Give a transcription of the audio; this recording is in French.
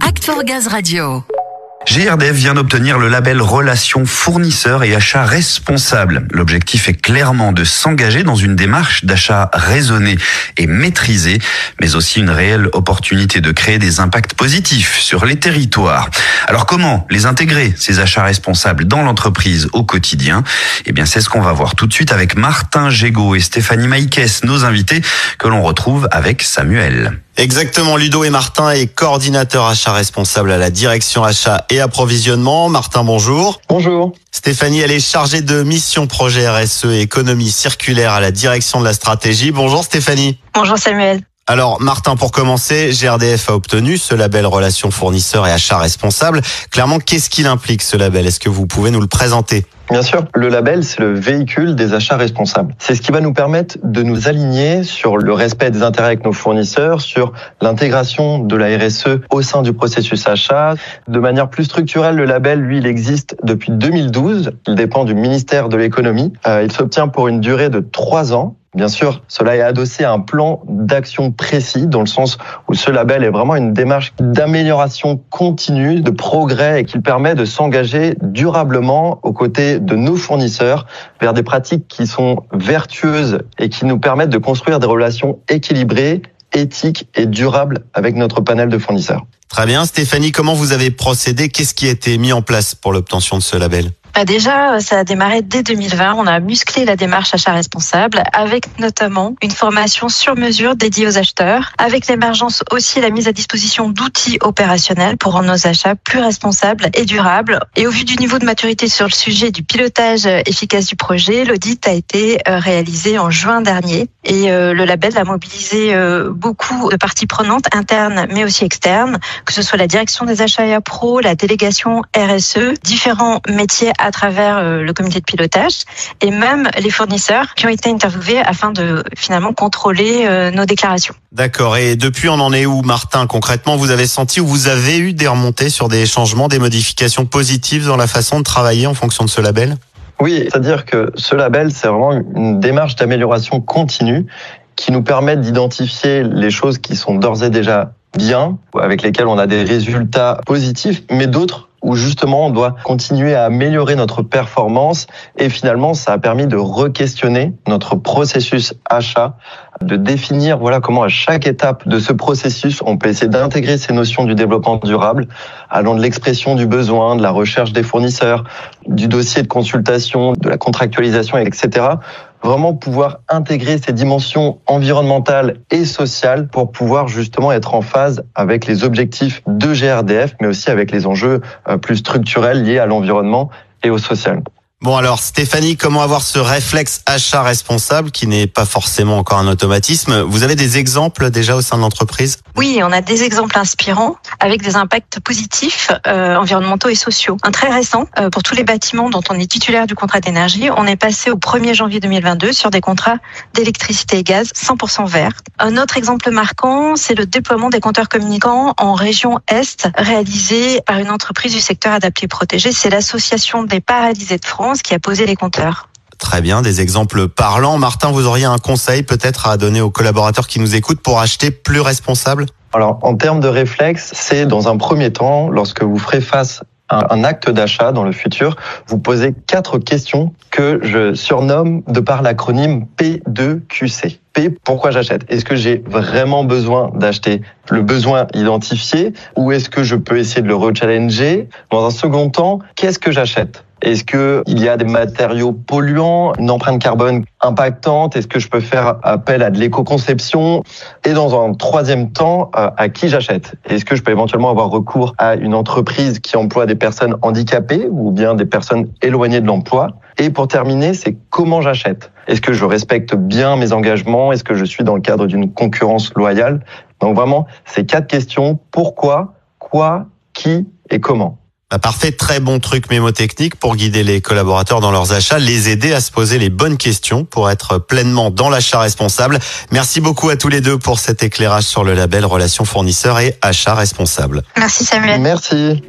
Act Gaz Radio. GRDF vient d'obtenir le label Relations fournisseurs et achats responsables. L'objectif est clairement de s'engager dans une démarche d'achat raisonné et maîtrisé, mais aussi une réelle opportunité de créer des impacts positifs sur les territoires. Alors comment les intégrer, ces achats responsables, dans l'entreprise au quotidien? Eh bien, c'est ce qu'on va voir tout de suite avec Martin Gégaud et Stéphanie Maïkes, nos invités, que l'on retrouve avec Samuel. Exactement, Ludo et Martin est coordinateur achat responsable à la direction achat et approvisionnement. Martin, bonjour. Bonjour. Stéphanie, elle est chargée de mission projet RSE et économie circulaire à la direction de la stratégie. Bonjour Stéphanie. Bonjour Samuel. Alors Martin, pour commencer, GRDF a obtenu ce label relation fournisseur et achat responsable. Clairement, qu'est-ce qu'il implique ce label? Est-ce que vous pouvez nous le présenter? Bien sûr, le label, c'est le véhicule des achats responsables. C'est ce qui va nous permettre de nous aligner sur le respect des intérêts avec nos fournisseurs, sur l'intégration de la RSE au sein du processus achat. De manière plus structurelle, le label, lui, il existe depuis 2012. Il dépend du ministère de l'économie. Euh, il s'obtient pour une durée de trois ans. Bien sûr, cela est adossé à un plan d'action précis, dans le sens où ce label est vraiment une démarche d'amélioration continue, de progrès, et qu'il permet de s'engager durablement aux côtés de nos fournisseurs vers des pratiques qui sont vertueuses et qui nous permettent de construire des relations équilibrées, éthiques et durables avec notre panel de fournisseurs. Très bien, Stéphanie, comment vous avez procédé? Qu'est-ce qui a été mis en place pour l'obtention de ce label? Bah déjà, ça a démarré dès 2020. On a musclé la démarche achat responsable avec notamment une formation sur mesure dédiée aux acheteurs, avec l'émergence aussi la mise à disposition d'outils opérationnels pour rendre nos achats plus responsables et durables. Et au vu du niveau de maturité sur le sujet du pilotage efficace du projet, l'audit a été euh, réalisé en juin dernier et euh, le label a mobilisé euh, beaucoup de parties prenantes internes mais aussi externes, que ce soit la direction des achats et pro, la délégation RSE, différents métiers travers euh, le comité de pilotage et même les fournisseurs qui ont été interviewés afin de finalement contrôler euh, nos déclarations. D'accord. Et depuis, on en est où, Martin Concrètement, vous avez senti ou vous avez eu des remontées sur des changements, des modifications positives dans la façon de travailler en fonction de ce label? Oui, c'est-à-dire que ce label, c'est vraiment une démarche d'amélioration continue qui nous permet d'identifier les choses qui sont d'ores et déjà bien, avec lesquelles on a des résultats positifs, mais d'autres où justement on doit continuer à améliorer notre performance. Et finalement ça a permis de re-questionner notre processus achat, de définir voilà comment à chaque étape de ce processus on peut essayer d'intégrer ces notions du développement durable allant de l'expression du besoin, de la recherche des fournisseurs, du dossier de consultation, de la contractualisation, etc vraiment pouvoir intégrer ces dimensions environnementales et sociales pour pouvoir justement être en phase avec les objectifs de GRDF, mais aussi avec les enjeux euh, plus structurels liés à l'environnement et au social. Bon alors Stéphanie, comment avoir ce réflexe achat responsable qui n'est pas forcément encore un automatisme? Vous avez des exemples déjà au sein de l'entreprise? Oui, on a des exemples inspirants avec des impacts positifs euh, environnementaux et sociaux. Un très récent, euh, pour tous les bâtiments dont on est titulaire du contrat d'énergie, on est passé au 1er janvier 2022 sur des contrats d'électricité et gaz 100% verts. Un autre exemple marquant, c'est le déploiement des compteurs communicants en région Est réalisé par une entreprise du secteur adapté protégé. C'est l'association des paralysés de France qui a posé les compteurs. Très bien, des exemples parlants. Martin, vous auriez un conseil peut-être à donner aux collaborateurs qui nous écoutent pour acheter plus responsable? Alors, en termes de réflexe, c'est dans un premier temps, lorsque vous ferez face à un acte d'achat dans le futur, vous posez quatre questions que je surnomme de par l'acronyme P2QC. P, pourquoi j'achète? Est-ce que j'ai vraiment besoin d'acheter le besoin identifié ou est-ce que je peux essayer de le rechallenger? Dans un second temps, qu'est-ce que j'achète? Est-ce que il y a des matériaux polluants, une empreinte carbone impactante? Est-ce que je peux faire appel à de l'éco-conception? Et dans un troisième temps, euh, à qui j'achète? Est-ce que je peux éventuellement avoir recours à une entreprise qui emploie des personnes handicapées ou bien des personnes éloignées de l'emploi? Et pour terminer, c'est comment j'achète? Est-ce que je respecte bien mes engagements? Est-ce que je suis dans le cadre d'une concurrence loyale? Donc vraiment, ces quatre questions pourquoi, quoi, qui et comment. Bah, parfait, très bon truc mémotechnique pour guider les collaborateurs dans leurs achats, les aider à se poser les bonnes questions pour être pleinement dans l'achat responsable. Merci beaucoup à tous les deux pour cet éclairage sur le label Relations fournisseurs et achat responsable. Merci Samuel. Merci.